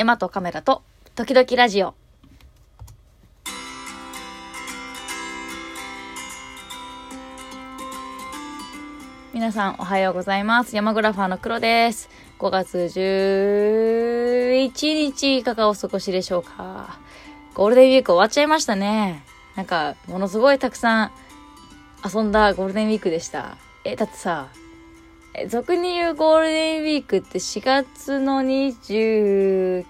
山とカメラと時々ラジオ。皆さんおはようございます。山グラファーの黒です。5月11日いかがお過ごしでしょうか。ゴールデンウィーク終わっちゃいましたね。なんか、ものすごいたくさん遊んだゴールデンウィークでした。え、だってさ、俗に言うゴールデンウィークって4月の 29?35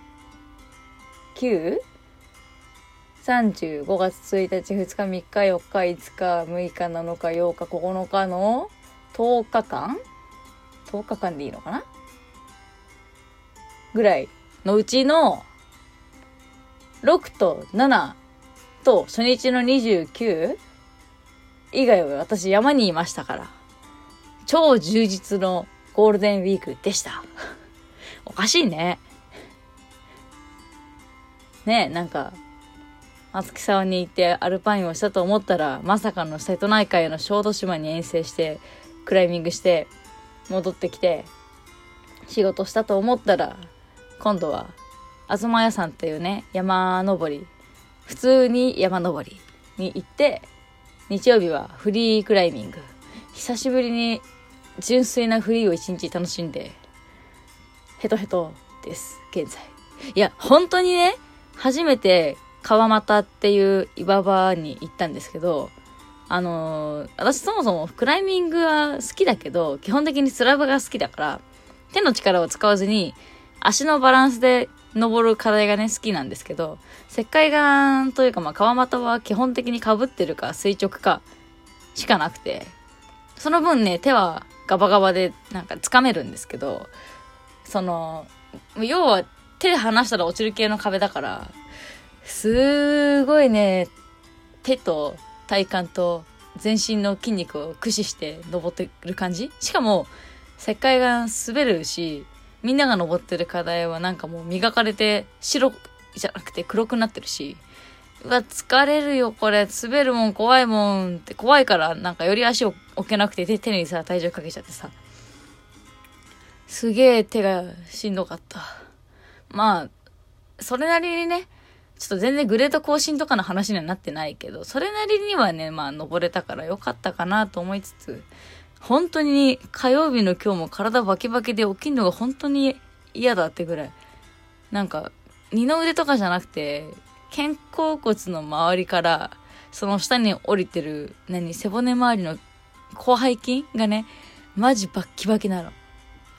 月1日、2日、3日、4日、5日、6日、7日、8日、9日の10日間 ?10 日間でいいのかな？ぐらいのうちの6と7と初日の 29? 以外は私山にいましたから。超充実のゴールデンウィークでした。おかしいね。ねえ、なんか、松木沢に行ってアルパインをしたと思ったら、まさかの瀬戸内海の小豆島に遠征して、クライミングして、戻ってきて、仕事したと思ったら、今度は、東屋さんっていうね、山登り、普通に山登りに行って、日曜日はフリークライミング。久しぶりに純粋なフリーを一日楽しんで、ヘトヘトです、現在。いや、本当にね、初めて川又っていう岩場に行ったんですけど、あのー私そもそもクライミングは好きだけど、基本的にスラブが好きだから、手の力を使わずに、足のバランスで登る課題がね、好きなんですけど、石灰岩というか、まあ、川又は基本的に被ってるか垂直かしかなくて、その分ね、手はガバガバでなんか掴めるんですけど、その、要は手で離したら落ちる系の壁だから、すごいね、手と体幹と全身の筋肉を駆使して登ってる感じ。しかも、石灰岩滑るし、みんなが登ってる課題はなんかもう磨かれて白じゃなくて黒くなってるし、うわ、疲れるよ、これ。滑るもん怖いもんって怖いから、なんかより足を置けなくて手にさ、体重かけちゃってさ。すげえ手がしんどかった。まあ、それなりにね、ちょっと全然グレード更新とかの話にはなってないけど、それなりにはね、まあ登れたからよかったかなと思いつつ、本当に火曜日の今日も体バキバキで起きるのが本当に嫌だってぐらい。なんか、二の腕とかじゃなくて、肩甲骨の周りから、その下に降りてる、何、背骨周りの広背筋がね、マジバッキバキなの。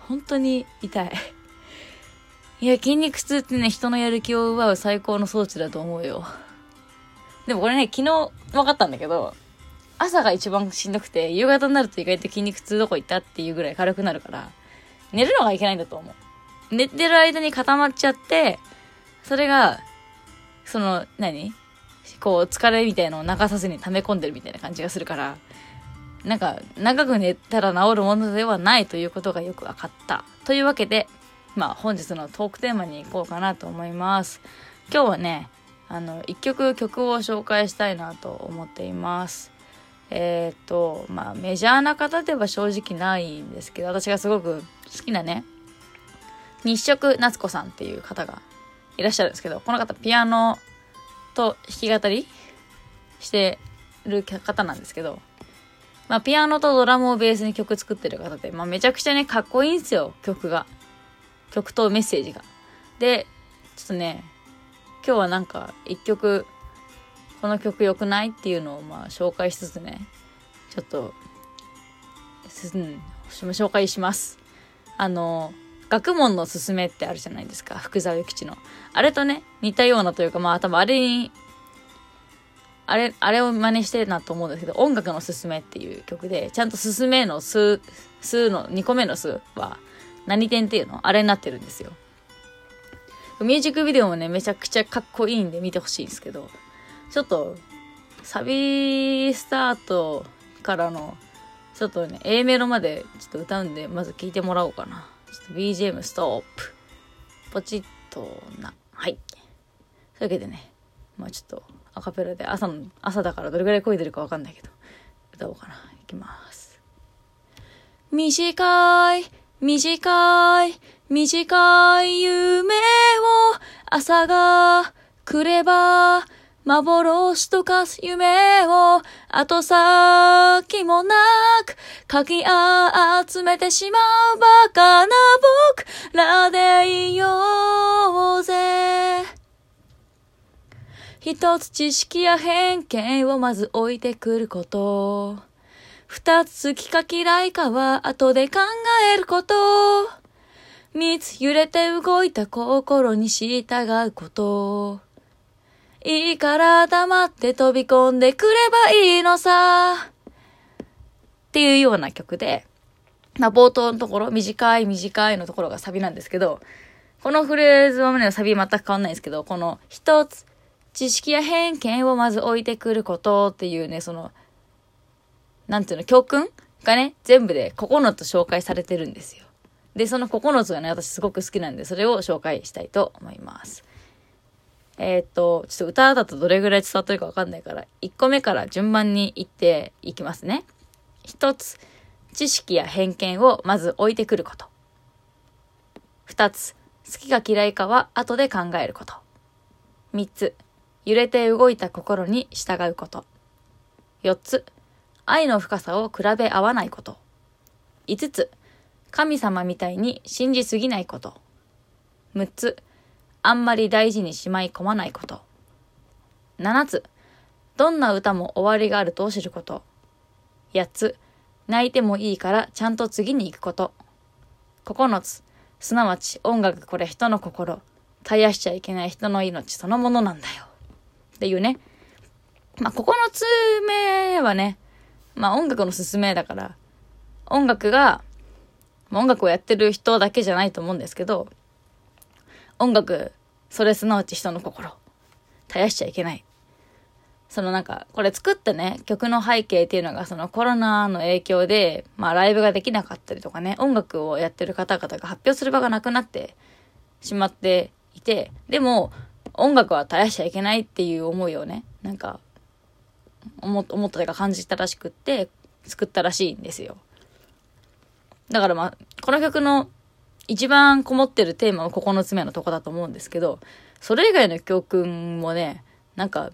本当に痛い。いや、筋肉痛ってね、人のやる気を奪う最高の装置だと思うよ。でもこれね、昨日分かったんだけど、朝が一番しんどくて、夕方になると意外と筋肉痛どこ行ったっていうぐらい軽くなるから、寝るのがいけないんだと思う。寝てる間に固まっちゃって、それが、その、何？こう、疲れみたいのを流さずに溜め込んでるみたいな感じがするから、なんか、長く寝たら治るものではないということがよく分かった。というわけで、まあ、本日のトークテーマに行こうかなと思います。今日はね、あの、一曲曲を紹介したいなと思っています。えっ、と、まあ、メジャーな方では正直ないんですけど、私がすごく好きなね、日食夏子さんっていう方がいらっしゃるんですけど、この方ピアノと弾き語りしてる方なんですけど、まあ、ピアノとドラムをベースに曲作ってる方で、まあ、めちゃくちゃね、かっこいいんですよ、曲が。曲とメッセージが。で、ちょっとね、今日はなんか一曲、この曲良くないっていうのをまあ紹介しつつね、ちょっと、うん、紹介します。あの、学問のすすめってあるじゃないですか。福沢諭吉の。あれとね、似たようなというか、まあ多分あれに、あれ、あれを真似してるなと思うんですけど、音楽のすすめっていう曲で、ちゃんとすすめのす、すの2個目のすは、何点っていうの？あれになってるんですよ。ミュージックビデオもね、めちゃくちゃかっこいいんで見てほしいんですけど、ちょっと、サビスタートからの、ちょっとね、A メロまでちょっと歌うんで、まず聴いてもらおうかな。BGM ストップ。ポチッとな。はい。というわけでね、まあちょっとアカペラで朝の、朝だからどれぐらい声出るかわかんないけど、歌おうかな。いきます。短い、短い、短い夢を朝が来れば、幻とか夢を後先もなくかき集めてしまうバカな僕らでいようぜ。一つ知識や偏見をまず置いてくること。二つ好きか嫌いかは後で考えること。三つ揺れて動いた心に従うこと。いいから黙って飛び込んでくればいいのさ。っていうような曲で、まあ、冒頭のところ、短い短いのところがサビなんですけど、このフレーズはね、サビ全く変わんないんですけど、この一つ、知識や偏見をまず置いてくることっていうね、その、なんていうの、教訓がね、全部で9つ紹介されてるんですよ。で、その9つがね、私すごく好きなんで、それを紹介したいと思います。えー、っと、ちょっと歌だとどれぐらい伝わってるかわかんないから、1個目から順番に言っていきますね。1つ、知識や偏見をまず置いてくること。2つ、好きか嫌いかは後で考えること。3つ、揺れて動いた心に従うこと。4つ、愛の深さを比べ合わないこと。5つ、神様みたいに信じすぎないこと。6つ、あんまり大事にしまい込まないこと。7つ、どんな歌も終わりがあると知ること。8つ、泣いてもいいからちゃんと次に行くこと。9つ、すなわち音楽これ人の心。絶やしちゃいけない人の命そのものなんだよ。っていうね。まあ、9つ目はね、まあ音楽の勧めだから、音楽が、音楽をやってる人だけじゃないと思うんですけど、音楽、それすなわち人の心。絶やしちゃいけない。そのなんか、これ作ったね、曲の背景っていうのがそのコロナの影響で、まあライブができなかったりとかね、音楽をやってる方々が発表する場がなくなってしまっていて、でも、音楽は絶やしちゃいけないっていう思いをね、なんか、思思ったというか感じたらしくって、作ったらしいんですよ。だからまあ、この曲の一番こもってるテーマは9つ目のとこだと思うんですけど、それ以外の教訓もね、なんか、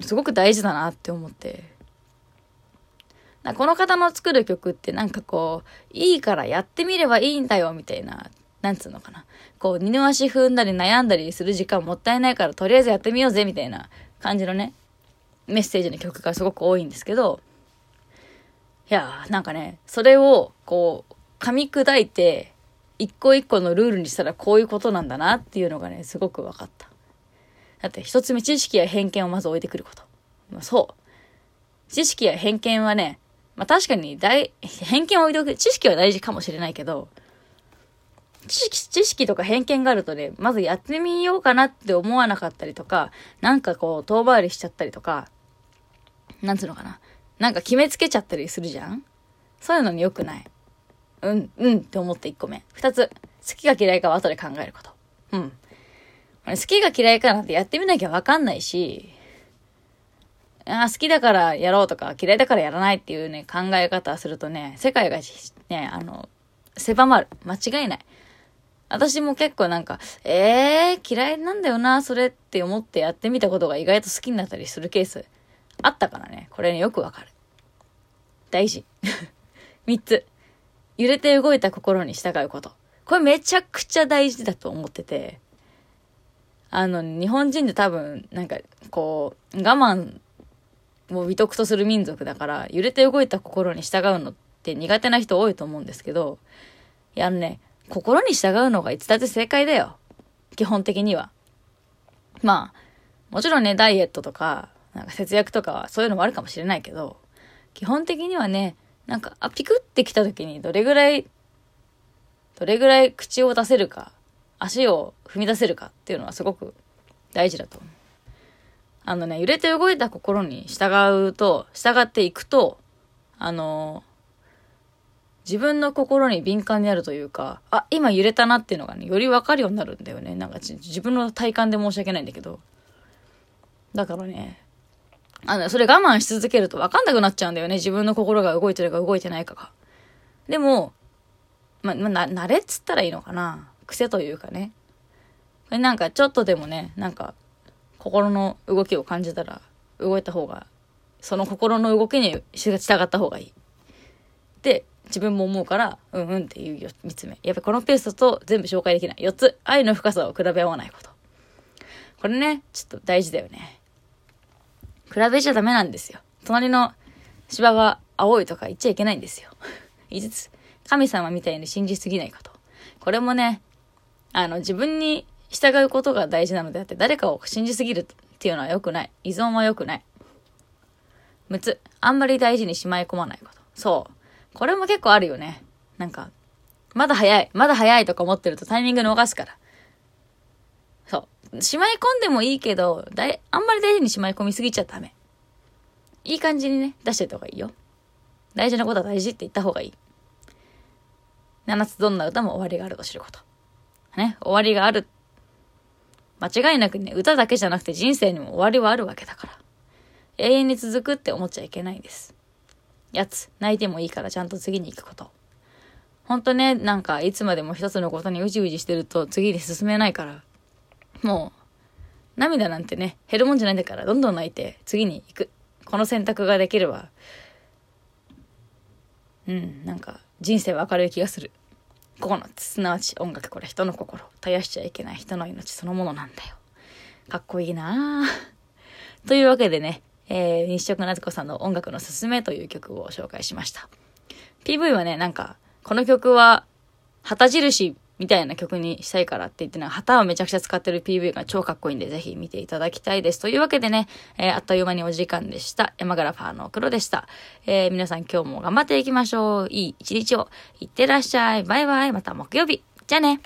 すごく大事だなって思って。この方の作る曲ってなんかこう、いいからやってみればいいんだよみたいな、なんつうのかな。こう、二の足踏んだり悩んだりする時間もったいないからとりあえずやってみようぜみたいな感じのね、メッセージの曲がすごく多いんですけど、いやー、なんかね、それをこう、噛み砕いて、一個一個のルールにしたらこういうことなんだなっていうのがね、すごく分かった。だって一つ目、知識や偏見をまず置いてくること。まあ、そう。知識や偏見はね、まあ確かに大、偏見を置いておく、知識は大事かもしれないけど、知識、知識とか偏見があるとね、まずやってみようかなって思わなかったりとか、なんかこう、遠回りしちゃったりとか、なんつうのかな。なんか決めつけちゃったりするじゃんそういうのに良くない。うん、うんって思って1個目。2つ、好きか嫌いかは後で考えること。うん。好きが嫌いかなんてやってみなきゃわかんないし、あ好きだからやろうとか嫌いだからやらないっていうね、考え方するとね、世界がね、あの、狭まる。間違いない。私も結構なんか、えー、嫌いなんだよな、それって思ってやってみたことが意外と好きになったりするケースあったからね。これね、よくわかる。大事。三つ。揺れて動いた心に従うこと。これめちゃくちゃ大事だと思ってて、あの、日本人で多分、なんか、こう、我慢を美徳とする民族だから、揺れて動いた心に従うのって苦手な人多いと思うんですけど、いや、あのね、心に従うのがいつだって正解だよ。基本的には。まあ、もちろんね、ダイエットとか、なんか節約とかはそういうのもあるかもしれないけど、基本的にはね、なんか、あ、ピクってきた時にどれぐらい、どれぐらい口を出せるか、足を踏み出せるかっていうのはすごく大事だと思う。あのね、揺れて動いた心に従うと、従っていくと、あの自分の心に敏感になるというか、あ、今揺れたなっていうのがね、よりわかるようになるんだよね。なんか自分の体感で申し訳ないんだけど。だからね、あの、それ我慢し続けると分かんなくなっちゃうんだよね。自分の心が動いてるか動いてないかが。でも、ま、ま、な、慣れっつったらいいのかな。癖というかね。なんかちょっとでもね、なんか心の動きを感じたら動いた方が、その心の動きに従った方がいい。って自分も思うから、うんうんっていう3つ目。やっぱこのペースだと全部紹介できない。4つ。愛の深さを比べ合わないこと。これね、ちょっと大事だよね。比べちゃダメなんですよ。隣の芝が青いとか言っちゃいけないんですよ。5つ。神様みたいに信じすぎないこと。これもね、あの、自分に従うことが大事なのであって、誰かを信じすぎるっていうのは良くない。依存は良くない。6つ。あんまり大事にしまい込まないこと。そう。これも結構あるよね。なんか、まだ早い。まだ早いとか思ってるとタイミング逃すから。そう。しまい込んでもいいけど、だい、あんまり大事にしまい込みすぎちゃダメ。いい感じにね、出してた方がいいよ。大事なことは大事って言った方がいい。7つどんな歌も終わりがあると知ること。ね、終わりがある。間違いなくね、歌だけじゃなくて人生にも終わりはあるわけだから。永遠に続くって思っちゃいけないです。やつ、泣いてもいいからちゃんと次に行くこと。ほんとね、なんかいつまでも一つのことにうじうじしてると次に進めないから。もう、涙なんてね、減るもんじゃないんだからどんどん泣いて次に行く。この選択ができれば、うん、なんか人生は明るい気がする。9つ、すなわち音楽これ人の心。絶やしちゃいけない人の命そのものなんだよ。かっこいいなぁ。というわけでね、えー、日食なつこさんの音楽のすすめという曲を紹介しました。PV はね、なんか、この曲は、旗印みたいな曲にしたいからって言ってね、旗をめちゃくちゃ使ってる PV が超かっこいいんで、ぜひ見ていただきたいです。というわけでね、えー、あっという間にお時間でした。山グラファーの黒でした。えー、皆さん今日も頑張っていきましょう。いい一日を。いってらっしゃい。バイバイ。また木曜日。じゃあね。